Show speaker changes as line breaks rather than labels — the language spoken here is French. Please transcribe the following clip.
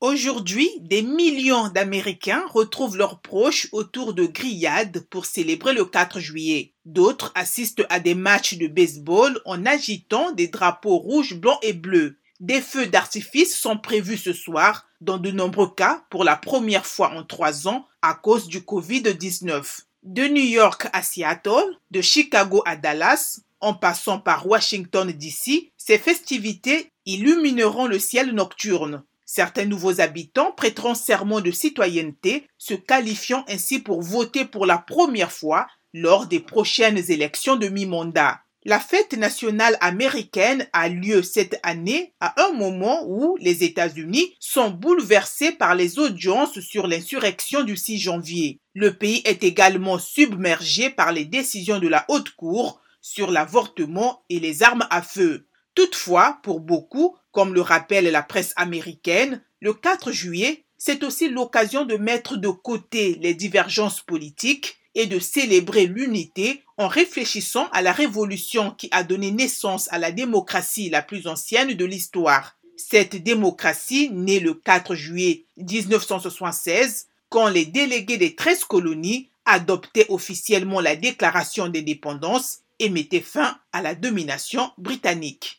Aujourd'hui, des millions d'Américains retrouvent leurs proches autour de grillades pour célébrer le 4 juillet. D'autres assistent à des matchs de baseball en agitant des drapeaux rouges, blancs et bleus. Des feux d'artifice sont prévus ce soir, dans de nombreux cas pour la première fois en trois ans à cause du Covid-19. De New York à Seattle, de Chicago à Dallas, en passant par Washington DC, ces festivités illumineront le ciel nocturne. Certains nouveaux habitants prêteront serment de citoyenneté, se qualifiant ainsi pour voter pour la première fois lors des prochaines élections de mi-mandat. La fête nationale américaine a lieu cette année à un moment où les États-Unis sont bouleversés par les audiences sur l'insurrection du 6 janvier. Le pays est également submergé par les décisions de la Haute Cour sur l'avortement et les armes à feu. Toutefois, pour beaucoup, comme le rappelle la presse américaine, le 4 juillet, c'est aussi l'occasion de mettre de côté les divergences politiques et de célébrer l'unité en réfléchissant à la révolution qui a donné naissance à la démocratie la plus ancienne de l'histoire. Cette démocratie, née le 4 juillet 1976, quand les délégués des 13 colonies adoptaient officiellement la déclaration d'indépendance et mettaient fin à la domination britannique.